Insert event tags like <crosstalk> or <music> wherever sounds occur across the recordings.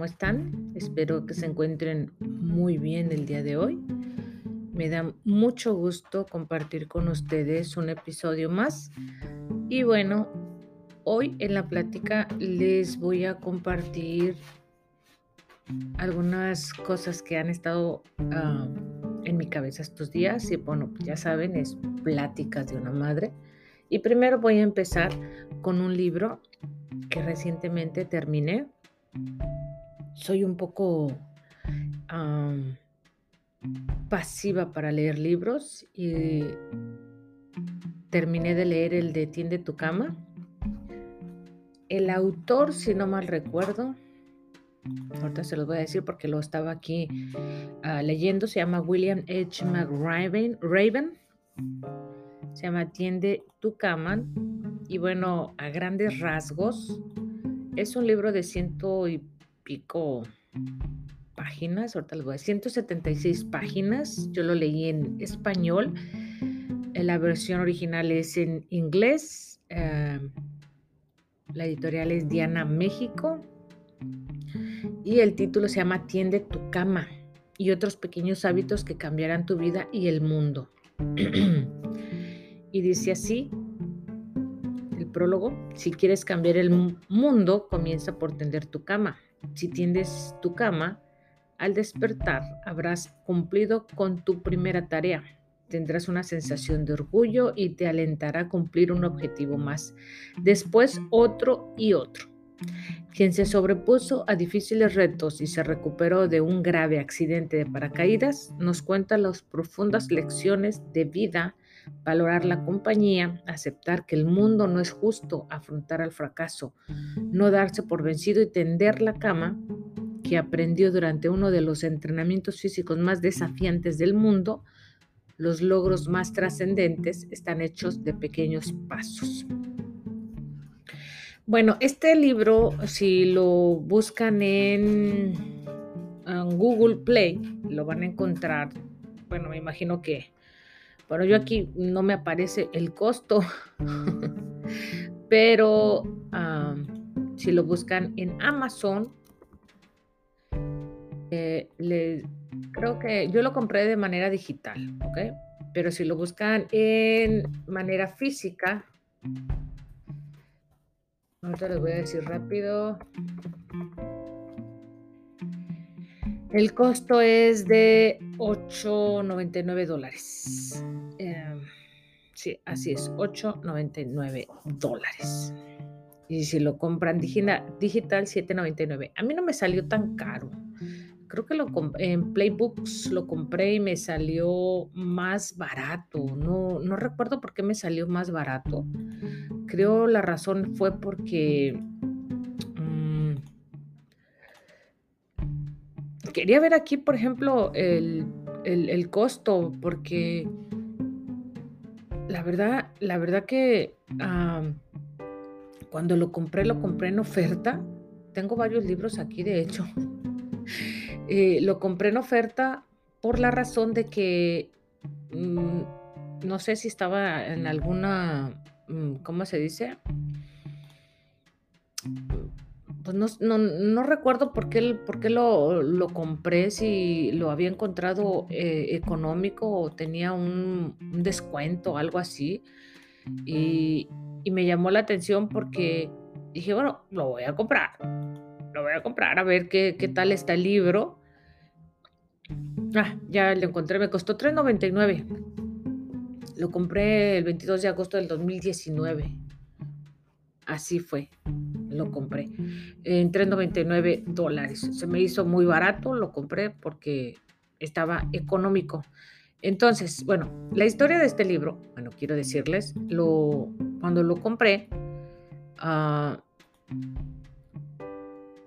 ¿cómo están? Espero que se encuentren muy bien el día de hoy. Me da mucho gusto compartir con ustedes un episodio más. Y bueno, hoy en la plática les voy a compartir algunas cosas que han estado ah, en mi cabeza estos días. Y bueno, ya saben, es pláticas de una madre. Y primero voy a empezar con un libro que recientemente terminé. Soy un poco pasiva para leer libros y terminé de leer el de Tiende tu cama. El autor, si no mal recuerdo, ahorita se los voy a decir porque lo estaba aquí ah, leyendo, se llama William H. McRaven. Raven. Se llama Tiende tu cama y bueno, a grandes rasgos, es un libro de ciento y páginas, ahorita les voy a decir, 176 páginas. Yo lo leí en español. Eh, la versión original es en inglés. Em, la editorial es Diana México. Y el título se llama Tiende tu cama y otros pequeños hábitos que cambiarán tu vida y el mundo. <clears throat> y dice así, prólogo, si quieres cambiar el mundo, comienza por tender tu cama. Si tiendes tu cama, al despertar habrás cumplido con tu primera tarea. Tendrás una sensación de orgullo y te alentará a cumplir un objetivo más. Después otro y otro. Quien se sobrepuso a difíciles retos y se recuperó de un grave accidente de paracaídas, nos cuenta las profundas lecciones de vida valorar la compañía, aceptar que el mundo no es justo, afrontar al fracaso, no darse por vencido y tender la cama, que aprendió durante uno de los entrenamientos físicos más desafiantes del mundo, los logros más trascendentes están hechos de pequeños pasos. Bueno, este libro, si lo buscan en, en Google Play, lo van a encontrar. Bueno, me imagino que bueno, yo aquí no me aparece el costo, <laughs> pero si lo buscan en Amazon, eh, creo que yo lo compré de manera digital, ¿ok? Pero si lo buscan en manera física, ahorita les voy a decir rápido. El costo es de 8.99 dólares. Em, sí, así es, 8.99 dólares. Y si lo compran digital, 7.99. A mí no me salió tan caro. Creo que en Playbooks lo compré y me salió más barato. No, no recuerdo por qué me salió más barato. Creo la razón fue porque quería ver aquí, por ejemplo, el, costo, porque la verdad, la verdad que cuando lo compré, lo compré en oferta. Tengo varios libros aquí, de hecho. <laughs> Eh, lo compré en oferta por la razón de que mm, no sé si estaba en alguna, mm, ¿cómo se dice? Pues, no, recuerdo por qué, lo, compré, si lo había encontrado eh, económico o tenía un, descuento algo así. Y, me llamó la atención porque dije, bueno, lo voy a comprar. Lo voy a comprar a ver qué, qué tal está el libro. Ah, ya lo encontré, me costó $3.99. Lo compré el 22 de agosto del 2019. Así fue lo compré en 3.99 dólares. Se me hizo muy barato, lo compré porque estaba económico. Entonces, bueno, la historia de este libro, bueno, quiero decirles, lo, cuando lo compré, ah,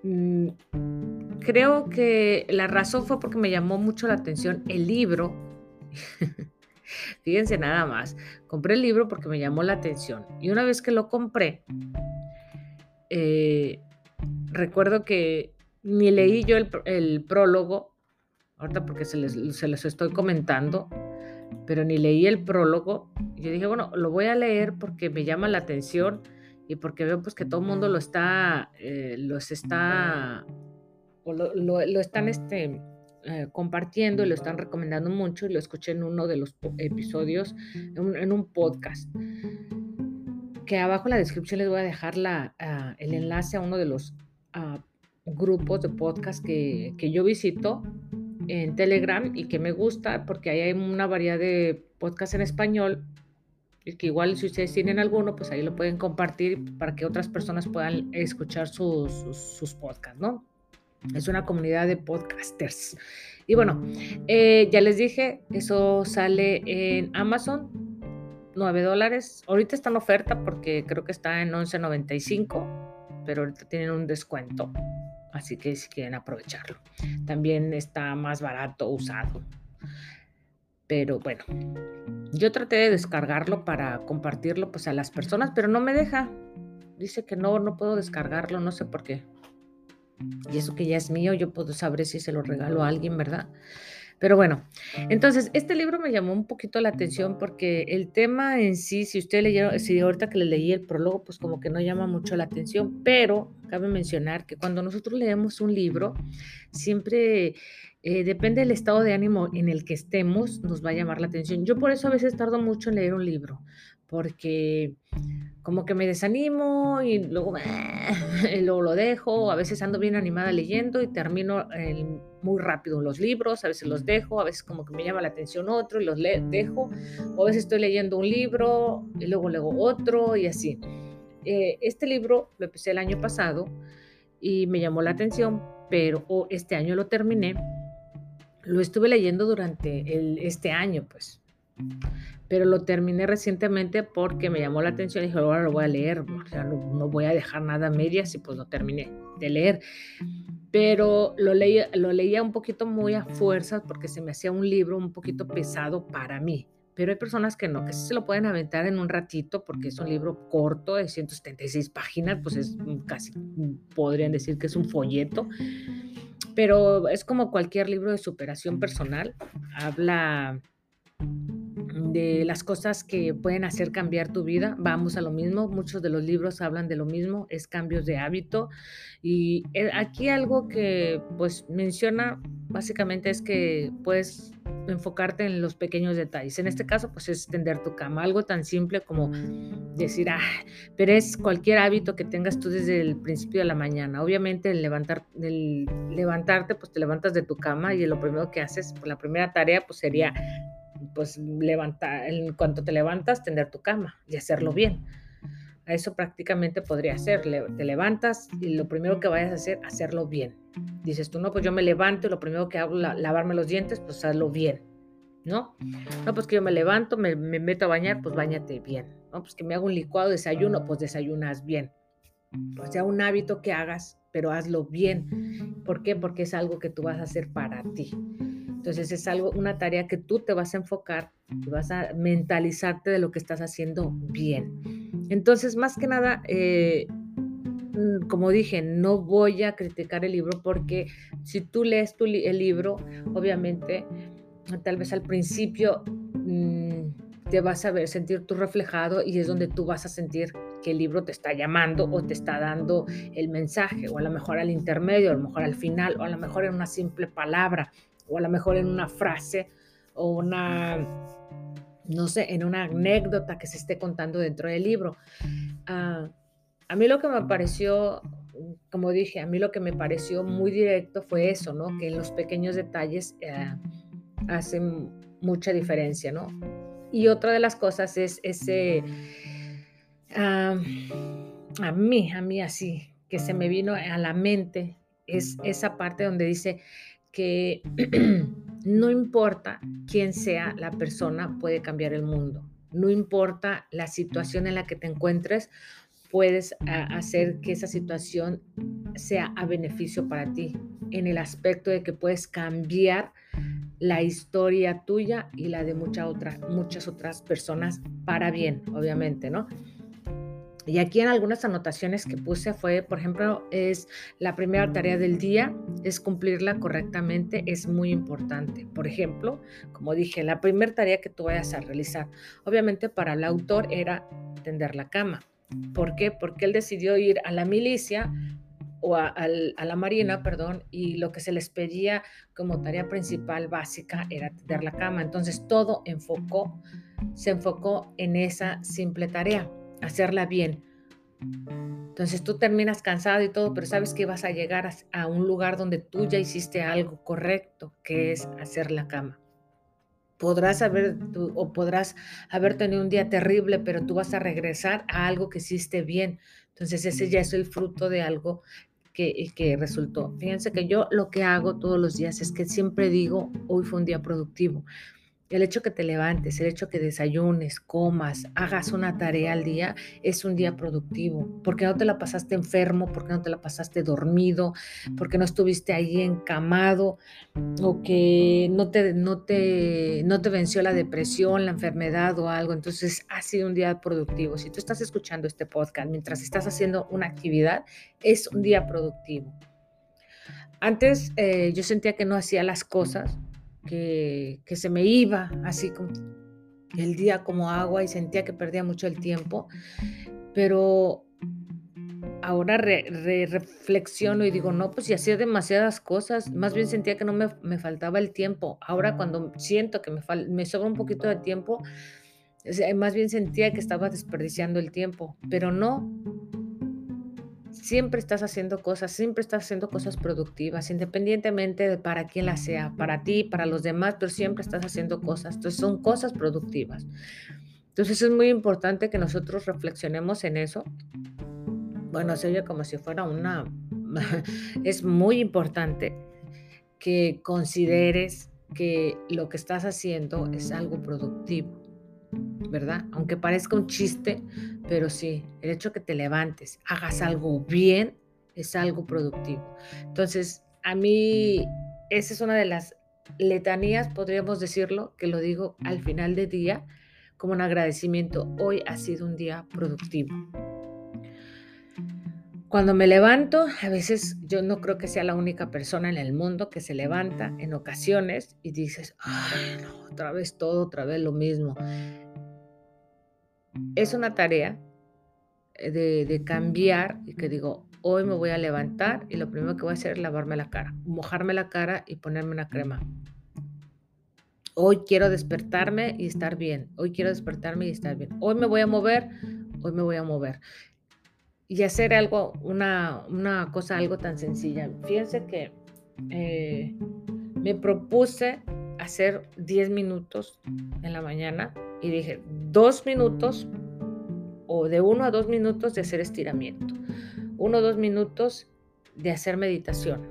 mm, creo que la razón fue porque me llamó mucho la atención el libro. <laughs> Fíjense nada más, compré el libro porque me llamó la atención. Y una vez que lo compré, eh, recuerdo que ni leí yo el, prólogo, ahorita porque se les, se estoy comentando, pero ni leí el prólogo. Yo dije, bueno, lo voy a leer porque me llama la atención y porque veo pues que todo el mundo lo está, eh, los está lo, están este, eh, compartiendo lo están recomendando mucho y lo escuché en uno de los episodios, en un, podcast. Que abajo en la descripción les voy a dejar la, ah, el enlace a uno de los ah, grupos de podcast que, que yo visito en Telegram y que me gusta porque ahí hay una variedad de podcasts en español y que igual si ustedes tienen alguno, pues ahí lo pueden compartir para que otras personas puedan escuchar sus, sus, podcasts, ¿no? Es una comunidad de podcasters. Y bueno, eh, ya les dije, eso sale en Amazon, 9 dólares. Ahorita está en oferta porque creo que está en 11.95, pero ahorita tienen un descuento. Así que si quieren aprovecharlo. También está más barato usado. Pero bueno, yo traté de descargarlo para compartirlo pues a las personas, pero no me deja. Dice que no, no puedo descargarlo, no sé por qué. Y eso que ya es mío, yo puedo saber si se lo regalo a alguien, ¿verdad? Pero bueno, entonces este libro me llamó un poquito la atención porque el tema en sí, si usted leyó, si ahorita que le leí el prólogo, pues como que no llama mucho la atención, pero cabe mencionar que cuando nosotros leemos un libro, siempre eh, depende del estado de ánimo en el que estemos, nos va a llamar la atención. Yo por eso a veces tardo mucho en leer un libro, porque como que me desanimo <laughs> y luego, lo dejo, a veces ando bien animada leyendo y termino muy rápido los libros, a veces los dejo, a veces como que me llama la atención otro y los dejo, o a veces estoy leyendo un libro y luego leo otro y así. Eh, este libro lo empecé el año pasado y me llamó la atención, pero este año lo terminé. Lo estuve leyendo durante este año, pues pero lo terminé recientemente porque me llamó la atención y dije, ahora lo voy a leer, o no, voy a dejar nada a medias y pues lo terminé de leer. Pero lo leía, lo leía un poquito muy a fuerzas porque se me hacía un libro un poquito pesado para mí. Pero hay personas que no, que se lo pueden aventar en un ratito porque es un libro corto de 176 páginas, pues es casi, podrían decir que es un folleto. Pero es como cualquier libro de superación personal. Habla de las cosas que pueden hacer cambiar tu vida. Vamos a lo mismo, muchos de los libros hablan de lo mismo, es cambios de hábito. Y eh, aquí algo que pues menciona básicamente es que puedes enfocarte en los pequeños detalles. En este caso, pues es tender tu cama, algo tan simple como decir, ah, pero es cualquier hábito que tengas tú desde el principio de la mañana. Obviamente, el, levantar, el levantarte, pues te levantas de tu cama y lo primero que haces, pues, la primera tarea, pues sería pues levantar, en cuanto te levantas, tender tu cama y hacerlo bien. A eso prácticamente podría ser, te levantas y lo primero que vayas a hacer, hacerlo bien. Dices tú, no, pues yo me levanto y lo primero que hago, es lavarme los dientes, pues hazlo bien, ¿no? No, pues que yo me levanto, me, me meto a bañar, pues bañate bien. No, pues que me hago un licuado, desayuno, pues desayunas bien. O sea, un hábito que hagas, pero hazlo bien. ¿Por qué? Porque es algo que tú vas a hacer para ti. Entonces es algo, una tarea que tú te vas a enfocar y vas a mentalizarte de lo que estás haciendo bien. Entonces, más que nada, eh, mm, como dije, no voy a criticar el libro porque si tú lees tu el libro, obviamente, tal vez al principio mm, te vas a ver, sentir tú reflejado y es donde tú vas a sentir que el libro te está llamando o te está dando el mensaje, o a lo mejor al intermedio, a lo mejor al final, o a lo mejor en una simple palabra o a lo mejor en una frase o una, no sé, en una anécdota que se esté contando dentro del libro. Ah, a mí lo que me pareció, como dije, a mí lo que me pareció muy directo fue eso, ¿no? Que en los pequeños detalles eh, hacen mucha diferencia, ¿no? Y otra de las cosas es ese, ah, a mí, a mí así, que se me vino a la mente, es esa parte donde dice, que <clears throat> no importa quién sea la persona, puede cambiar el mundo. No importa la situación en la que te encuentres, puedes ah, hacer que esa situación sea a beneficio para ti, en el aspecto de que puedes cambiar la historia tuya y la de muchas otras, muchas otras personas para bien, obviamente, ¿no? Y aquí en algunas anotaciones que puse fue, por ejemplo, es la primera tarea del día, es cumplirla correctamente, es muy importante. Por ejemplo, como dije, la primera tarea que tú vayas a realizar, obviamente para el autor era tender la cama. ¿Por qué? Porque él decidió ir a la milicia o a, la Marina, perdón, y lo que se les pedía como tarea principal básica era tender la cama. Entonces todo se enfocó en esa simple tarea, hacerla bien. Entonces tú terminas cansado y todo, pero sabes que vas a llegar a un lugar donde tú ya hiciste algo correcto, que es hacer la cama podrás haber o podrás haber tenido un día terrible, pero tú vas a regresar a algo que hiciste bien. Entonces ese ya es el fruto de algo que, que resultó. Fíjense que yo lo que hago todos los días es que siempre digo, hoy fue un día productivo. El hecho que te levantes, el hecho que desayunes, comas, hagas una tarea al día, es un día productivo. Porque no te la pasaste enfermo, porque no te la pasaste dormido, porque no estuviste ahí encamado, o que no te, no te, no te venció la depresión, la enfermedad o algo. Entonces ha sido un día productivo. Si tú estás escuchando este podcast mientras estás haciendo una actividad, es un día productivo. Antes eh, yo sentía que no hacía las cosas que, se me iba así como el día como agua y sentía que perdía mucho el tiempo, pero ahora reflexiono y digo, no, pues si hacía demasiadas cosas, más bien sentía que no me, faltaba el tiempo. Ahora cuando siento que me, me sobra un poquito de tiempo, más bien sentía que estaba desperdiciando el tiempo, pero no, siempre estás haciendo cosas, siempre estás haciendo cosas productivas, independientemente de para quién la sea, para ti, para los demás, pero siempre estás haciendo cosas. Entonces son cosas productivas. Entonces es muy importante que nosotros reflexionemos en eso. Bueno, se oye como si fuera una... <laughs> es muy importante que consideres que lo que estás haciendo es algo productivo. ¿Verdad? Aunque parezca un chiste, pero sí, el hecho que te levantes, hagas algo bien, es algo productivo. Entonces, a mí, esa es una de las letanías, podríamos decirlo, que lo digo al final del día, como un agradecimiento. Hoy ha sido un día productivo. Cuando me levanto, a veces yo no creo que sea la única persona en el mundo que se levanta en ocasiones y dices, ay, no, otra vez todo, otra vez lo mismo es una tarea eh, de, cambiar y que digo, hoy me voy a levantar y lo primero que voy a hacer es lavarme la cara, mojarme la cara y ponerme una crema. Hoy quiero despertarme y estar bien. Hoy quiero despertarme y estar bien. Hoy me voy a mover, hoy me voy a mover. Y hacer algo, una, una cosa, algo tan sencilla. Fíjense que eh, me propuse hacer 10 minutos en la mañana y dije, dos minutos o de uno a dos minutos de hacer estiramiento, uno o dos minutos de hacer meditación.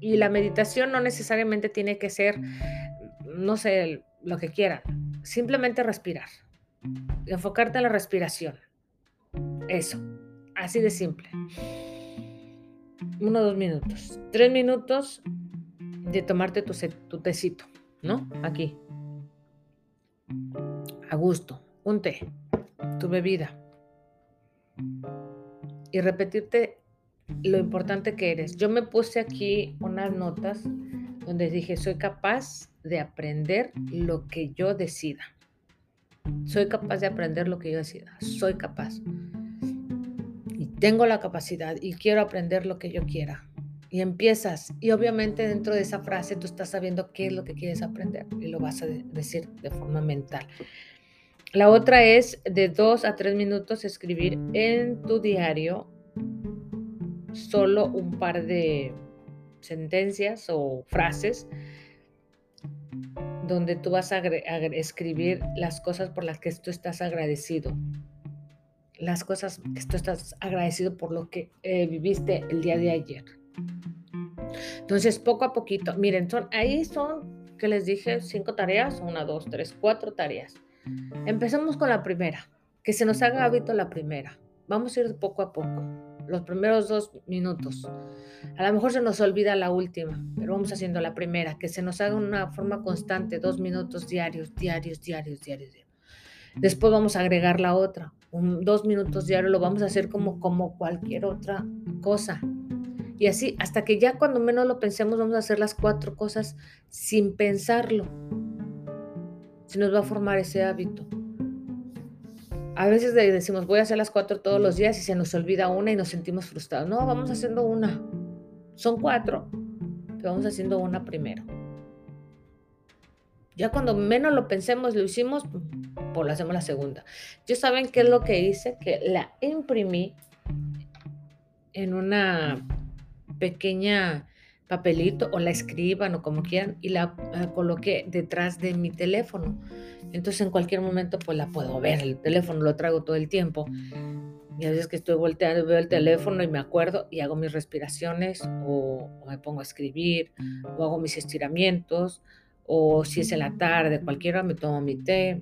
Y la meditación no necesariamente tiene que ser, no sé, lo que quieran, simplemente respirar, enfocarte en la respiración. Eso, así de simple. Uno o dos minutos. Tres minutos de tomarte tu, tu tecito, ¿no? Aquí, a gusto, un té, tu bebida. Y repetirte lo importante que eres. Yo me puse aquí unas notas donde dije, soy capaz de aprender lo que yo decida. Soy capaz de aprender lo que yo decida. Soy capaz. Y tengo la capacidad y quiero aprender lo que yo quiera y empiezas. Y obviamente dentro de esa frase tú estás sabiendo qué es lo que quieres aprender y lo vas a decir de forma mental. La otra es de dos a tres minutos escribir en tu diario solo un par de sentencias o frases donde tú vas a escribir las cosas por las que tú estás agradecido, las cosas que tú estás agradecido por lo que eh, viviste el día de ayer. Entonces, poco a poquito, miren, son, ahí son, que les dije, cinco tareas, una, dos, tres, cuatro tareas. Empecemos con la primera, que se nos haga hábito la primera. Vamos a ir poco a poco, los primeros dos minutos. A lo mejor se nos olvida la última, pero vamos haciendo la primera, que se nos haga una forma constante, dos minutos diarios, diarios, diarios, diarios. Después vamos a agregar la otra, dos minutos diarios, lo vamos a hacer como, como cualquier otra cosa. Y así, hasta que ya cuando menos lo pensemos, vamos a hacer las cuatro cosas sin pensarlo. Se nos va a formar ese hábito. a veces decimos, voy a hacer las cuatro todos los días y se nos olvida una y nos sentimos frustrados. No, vamos haciendo una. Son cuatro, pero vamos haciendo una primero. Ya cuando menos lo pensemos, lo hicimos, pues lo hacemos la segunda. Yo saben qué es lo que hice, que la imprimí en una pequeña papelito o la escriban o como quieran y la, coloqué detrás de mi teléfono. Entonces en cualquier momento pues la puedo ver, el teléfono lo traigo todo el tiempo. Y a veces que estoy volteando, veo el teléfono y me acuerdo y hago mis respiraciones o, me pongo a escribir o hago mis estiramientos o si es en la tarde, cualquiera me tomo mi té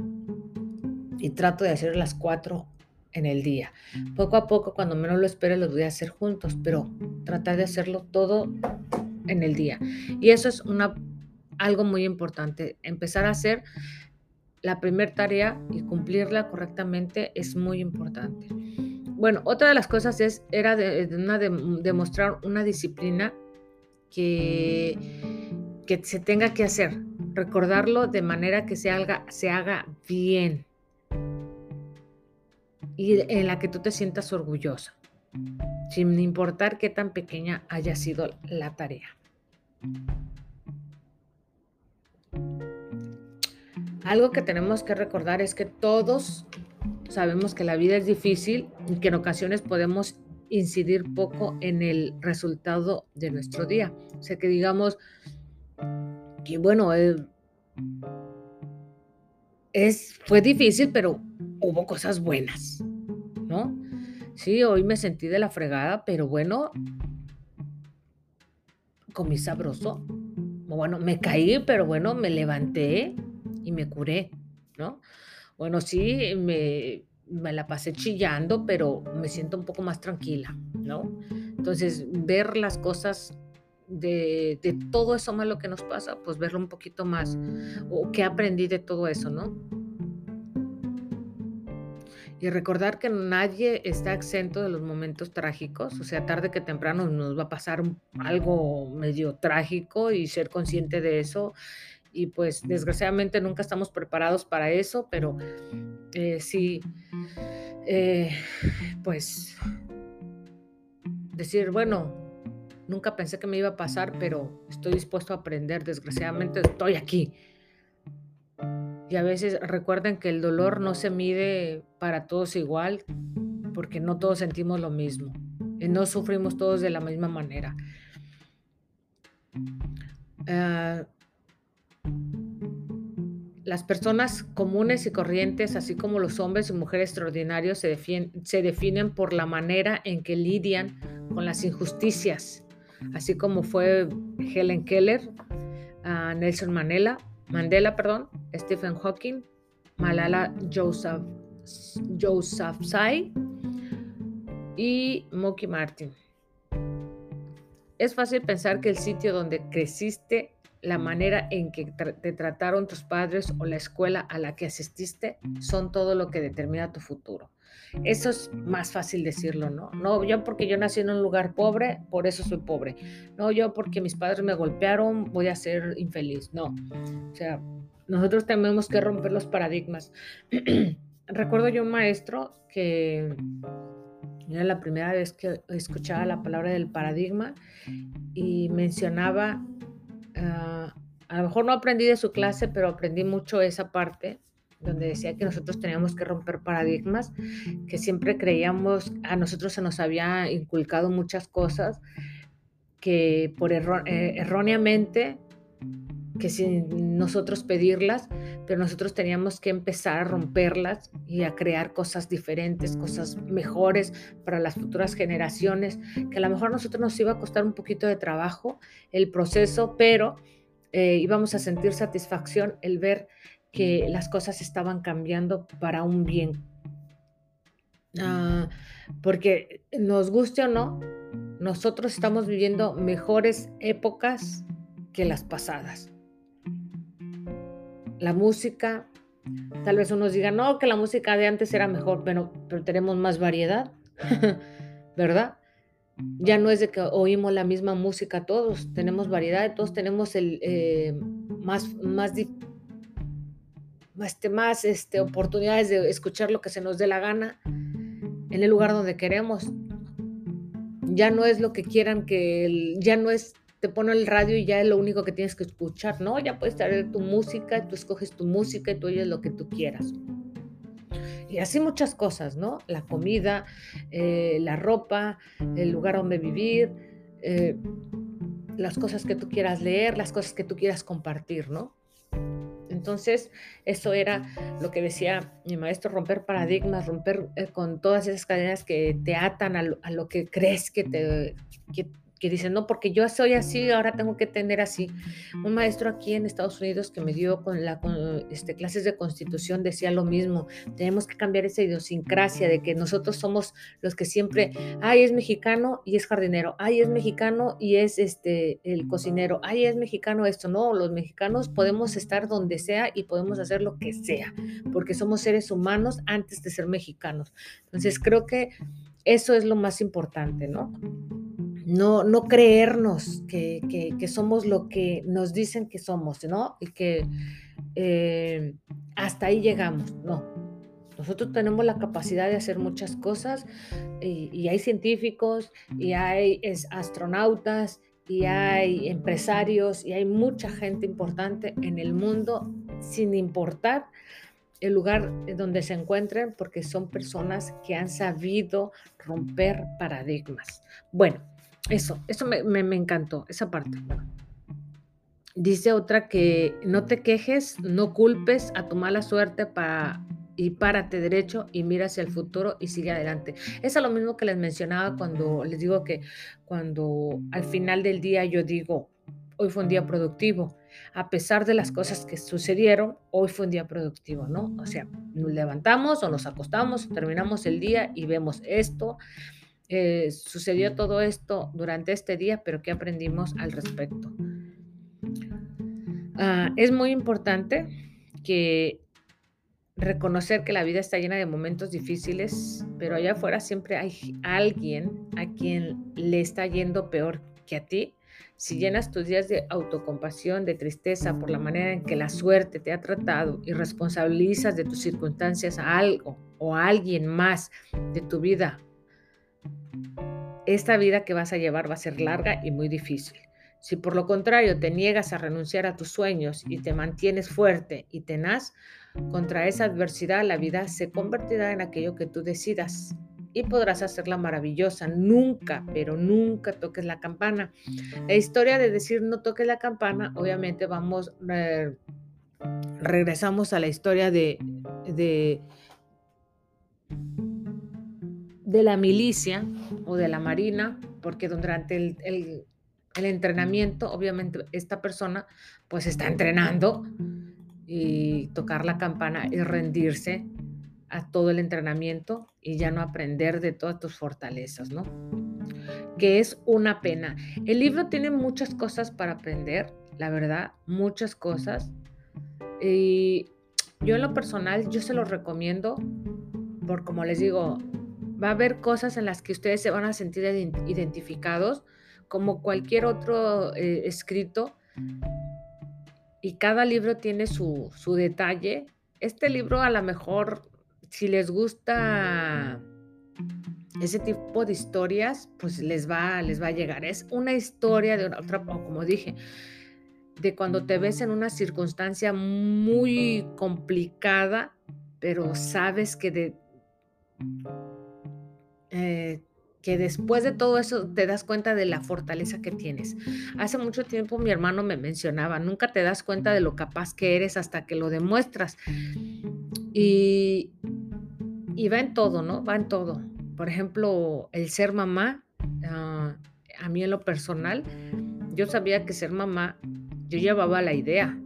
y trato de hacer las cuatro en el día. Poco a poco, cuando menos lo espere, los voy a hacer juntos, pero tratar de hacerlo todo en el día. Y eso es una, algo muy importante. Empezar a hacer la primera tarea y cumplirla correctamente es muy importante. Bueno, otra de las cosas es, era de, una demostrar una disciplina que, que se tenga que hacer, recordarlo de manera que se haga, se haga bien y en la que tú te sientas orgullosa, sin importar qué tan pequeña haya sido la tarea. Algo que tenemos que recordar es que todos sabemos que la vida es difícil y que en ocasiones podemos incidir poco en el resultado de nuestro día. O sea, que digamos que bueno, eh, es, fue difícil, pero hubo cosas buenas, ¿no? Sí, hoy me sentí de la fregada, pero bueno, comí sabroso. Bueno, me caí, pero bueno, me levanté y me curé, ¿no? Bueno, sí, me, la pasé chillando, pero me siento un poco más tranquila, ¿no? Entonces, ver las cosas de, de, todo eso malo que nos pasa, pues verlo un poquito más, o qué aprendí de todo eso, ¿no? Y recordar que nadie está exento de los momentos trágicos, o sea, tarde que temprano nos va a pasar algo medio trágico y ser consciente de eso. Y pues desgraciadamente nunca estamos preparados para eso, pero eh, sí, eh, pues decir, bueno, nunca pensé que me iba a pasar, pero estoy dispuesto a aprender, desgraciadamente estoy aquí y a veces recuerden que el dolor no se mide para todos igual, porque no todos sentimos lo mismo. Y no sufrimos todos de la misma manera. Ah, las personas comunes y corrientes, así como los hombres y mujeres extraordinarios, se, se, definen por la manera en que lidian con las injusticias, así como fue Helen Keller, uh, Nelson Mandela, Mandela, perdón, Stephen Hawking, Malala Joseph, y Moki Martin. Es fácil pensar que el sitio donde creciste, la manera en que te trataron tus padres o la escuela a la que asististe son todo lo que determina tu futuro. Eso es más fácil decirlo, ¿no? No, yo porque yo nací en un lugar pobre, por eso soy pobre. No, yo porque mis padres me golpearon, voy a ser infeliz. No. O sea, nosotros tenemos que romper los paradigmas. <clears throat> Recuerdo yo un maestro que era la primera vez que escuchaba la palabra del paradigma y mencionaba, ah, a lo mejor no aprendí de su clase, pero aprendí mucho esa parte donde decía que nosotros teníamos que romper paradigmas, que siempre creíamos, a nosotros se nos había inculcado muchas cosas que por eh, erróneamente, que sin nosotros pedirlas, pero nosotros teníamos que empezar a romperlas y a crear cosas diferentes, cosas mejores para las futuras generaciones, que a lo mejor a nosotros nos iba a costar un poquito de trabajo el proceso, pero eh, íbamos a sentir satisfacción el ver que las cosas estaban cambiando para un bien. Ah, porque nos guste o no, nosotros estamos viviendo mejores épocas que las pasadas. La música, tal vez unos digan, no, que la música de antes era mejor, pero, pero tenemos más variedad, <laughs> ¿verdad? Ya no es de que oímos la misma música todos, tenemos variedad, todos tenemos el eh, más, más este, más este, oportunidades de escuchar lo que se nos dé la gana en el lugar donde queremos. Ya no es lo que quieran que, ya no es, te pone el radio y ya es lo único que tienes que escuchar, ¿no? Ya puedes traer tu música, tú escoges tu música y tú oyes lo que tú quieras. Y así muchas cosas, ¿no? La comida, eh, la ropa, el lugar donde vivir, eh, las cosas que tú quieras leer, las cosas que tú quieras compartir, ¿no? Entonces, eso era lo que decía mi maestro, romper paradigmas, romper eh, con todas esas cadenas que te atan a lo, que crees que te, dicen, no, porque yo soy así, ahora tengo que tener así. Un maestro aquí en Estados Unidos que me dio con la este, clases de constitución decía lo mismo, tenemos que cambiar esa idiosincrasia de que nosotros somos los que siempre, ay, es mexicano y es jardinero, ay, es mexicano y es este, el cocinero, ay, es mexicano esto, no, los mexicanos podemos estar donde sea y podemos hacer lo que sea, porque somos seres humanos antes de ser mexicanos. Entonces creo que eso es lo más importante, ¿no? No, no creernos que, somos lo que nos dicen que somos, ¿no? Y que eh, hasta ahí llegamos, no. Nosotros tenemos la capacidad de hacer muchas cosas y, hay científicos y hay astronautas y hay empresarios y hay mucha gente importante en el mundo sin importar el lugar donde se encuentren porque son personas que han sabido romper paradigmas. Bueno, eso, eso me, encantó, esa parte. Dice otra que no te quejes, no culpes a tu mala suerte para, y párate derecho y mira hacia el futuro y sigue adelante. Es lo mismo que les mencionaba cuando les digo que cuando al final del día yo digo, hoy fue un día productivo. A pesar de las cosas que sucedieron, hoy fue un día productivo, ¿no? O sea, nos levantamos o nos acostamos, terminamos el día y vemos esto eh, sucedió todo esto durante este día, pero ¿qué aprendimos al respecto? Ah, es muy importante que reconocer que la vida está llena de momentos difíciles, pero allá afuera siempre hay alguien a quien le está yendo peor que a ti. Si llenas tus días de autocompasión, de tristeza por la manera en que la suerte te ha tratado y responsabilizas de tus circunstancias a algo o a alguien más de tu vida esta vida que vas a llevar va a ser larga y muy difícil. Si por lo contrario te niegas a renunciar a tus sueños y te mantienes fuerte y tenaz, contra esa adversidad la vida se convertirá en aquello que tú decidas y podrás hacerla maravillosa. Nunca, pero nunca toques la campana. La historia de decir no toques la campana, obviamente vamos, eh, regresamos a la historia de, de de la milicia o de la marina, porque durante el, entrenamiento, obviamente, esta persona pues está entrenando y tocar la campana y rendirse a todo el entrenamiento y ya no aprender de todas tus fortalezas, ¿no? Que es una pena. El libro tiene muchas cosas para aprender, la verdad, muchas cosas. Y yo en lo personal, yo se lo recomiendo, por como les digo, va a haber cosas en las que ustedes se van a sentir identificados como cualquier otro eh, escrito y cada libro tiene su, detalle. Este libro a lo mejor, si les gusta ese tipo de historias, pues les va, les va a llegar. Es una historia de otra, como dije, de cuando te ves en una circunstancia muy complicada, pero sabes que de, eh, que después de todo eso te das cuenta de la fortaleza que tienes. Hace mucho tiempo mi hermano me mencionaba, nunca te das cuenta de lo capaz que eres hasta que lo demuestras. Y, y va en todo, ¿no? Va en todo. Por ejemplo, el ser mamá, ah, a mí en lo personal, yo sabía que ser mamá, yo llevaba la idea,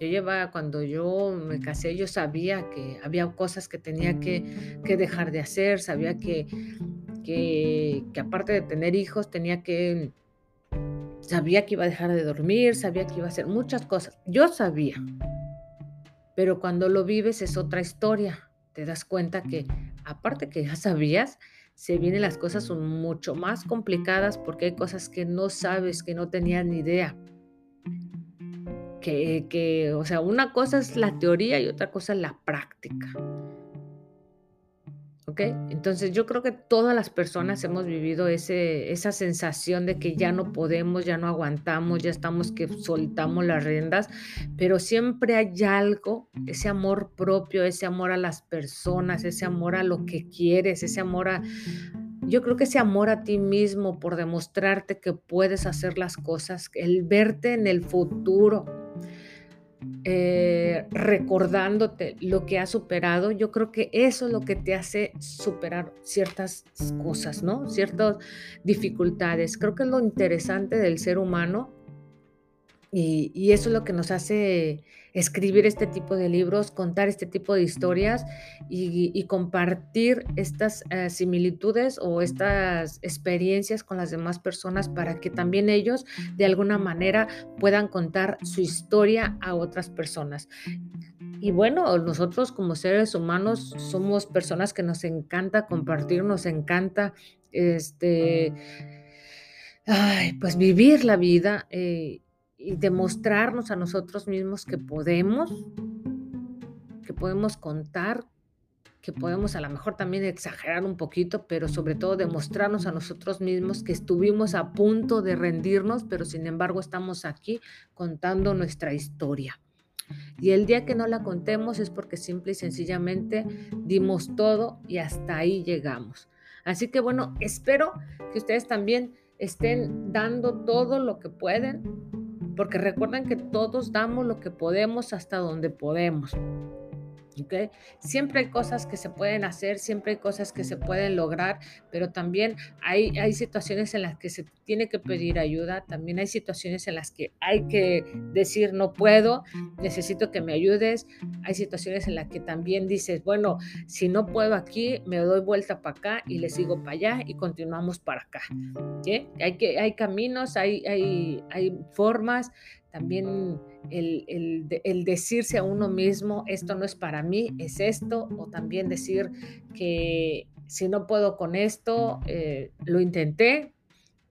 yo llevaba, cuando yo me casé, yo sabía que había cosas que tenía que, dejar de hacer, sabía que, que, aparte de tener hijos, tenía que, sabía que iba a dejar de dormir, sabía que iba a hacer muchas cosas. Yo sabía, pero cuando lo vives es otra historia. Te das cuenta que, aparte que ya sabías, se vienen las cosas mucho más complicadas porque hay cosas que no sabes, que no tenías ni idea. Que, que, o sea, una cosa es la teoría y otra cosa es la práctica. ¿Ok? Entonces yo creo que todas las personas hemos vivido ese, esa sensación de que ya no podemos, ya no aguantamos, ya estamos que soltamos las riendas, pero siempre hay algo, ese amor propio, ese amor a las personas, ese amor a lo que quieres, ese amor a... Yo creo que ese amor a ti mismo por demostrarte que puedes hacer las cosas, el verte en el futuro, eh, recordándote lo que has superado, yo creo que eso es lo que te hace superar ciertas cosas, ¿no? Ciertas dificultades. Creo que es lo interesante del ser humano y, eso es lo que nos hace escribir este tipo de libros, contar este tipo de historias y, compartir estas eh, similitudes o estas experiencias con las demás personas para que también ellos de alguna manera puedan contar su historia a otras personas. Y bueno, nosotros como seres humanos somos personas que nos encanta compartir, nos encanta este, pues vivir la vida. Eh, y demostrarnos a nosotros mismos que podemos, que podemos contar, que podemos a lo mejor también exagerar un poquito, pero sobre todo demostrarnos a nosotros mismos que estuvimos a punto de rendirnos, pero sin embargo estamos aquí contando nuestra historia. Y el día que no la contemos es porque simple y sencillamente dimos todo y hasta ahí llegamos. Así que bueno, espero que ustedes también estén dando todo lo que pueden porque recuerden que todos damos lo que podemos hasta donde podemos. ¿Okay? Siempre hay cosas que se pueden hacer, siempre hay cosas que se pueden lograr, pero también hay, hay situaciones en las que se tiene que pedir ayuda, también hay situaciones en las que hay que decir no puedo, necesito que me ayudes, hay situaciones en las que también dices, bueno, si no puedo aquí, me doy vuelta para acá y le sigo para allá y continuamos para acá. Hay, que, hay caminos, hay, hay, hay formas, también el, el, decirse a uno mismo, esto no es para mí, es esto, o también decir que si no puedo con esto, eh, lo intenté,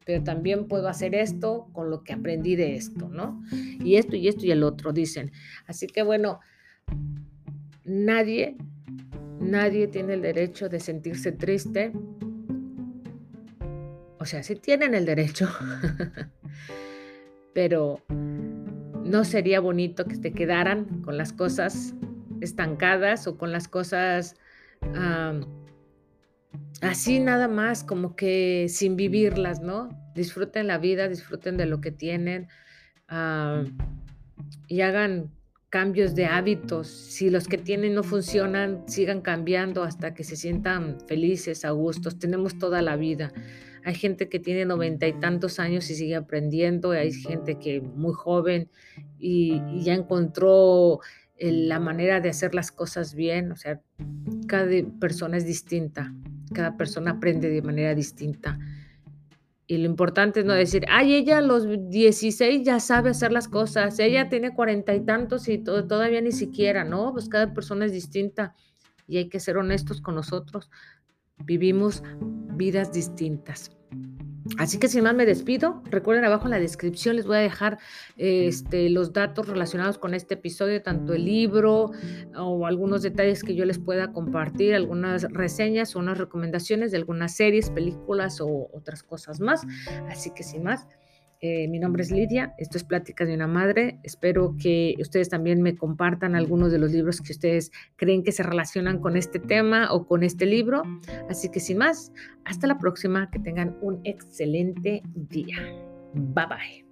pero también puedo hacer esto con lo que aprendí de esto, ¿no? Y esto y esto y el otro, dicen. Así que bueno, nadie, nadie tiene el derecho de sentirse triste. O sea, sí tienen el derecho, <laughs> pero no sería bonito que te quedaran con las cosas estancadas o con las cosas así nada más, como que sin vivirlas, ¿no? Disfruten la vida, disfruten de lo que tienen y hagan cambios de hábitos. Si los que tienen no funcionan, sigan cambiando hasta que se sientan felices, a gustos. Tenemos toda la vida. Hay gente que tiene noventa y tantos años y sigue aprendiendo, hay gente que muy joven y, ya encontró la manera de hacer las cosas bien, o sea, cada persona es distinta, cada persona aprende de manera distinta. Y lo importante es no decir, ay, ella a los 16 ya sabe hacer las cosas, ella tiene cuarenta y tantos y todavía ni siquiera, ¿no? Pues cada persona es distinta y hay que ser honestos con nosotros. Vivimos vidas distintas. Así que sin más me despido. Recuerden abajo en la descripción les voy a dejar este, los datos relacionados con este episodio, tanto el libro o algunos detalles que yo les pueda compartir, algunas reseñas o unas recomendaciones de algunas series, películas o otras cosas más. Así que sin más, eh, mi nombre es Lidia, esto es Pláticas de una Madre. Espero que ustedes también me compartan algunos de los libros que ustedes creen que se relacionan con este tema o con este libro. Así que sin más, hasta la próxima, que tengan un excelente día. Bye bye.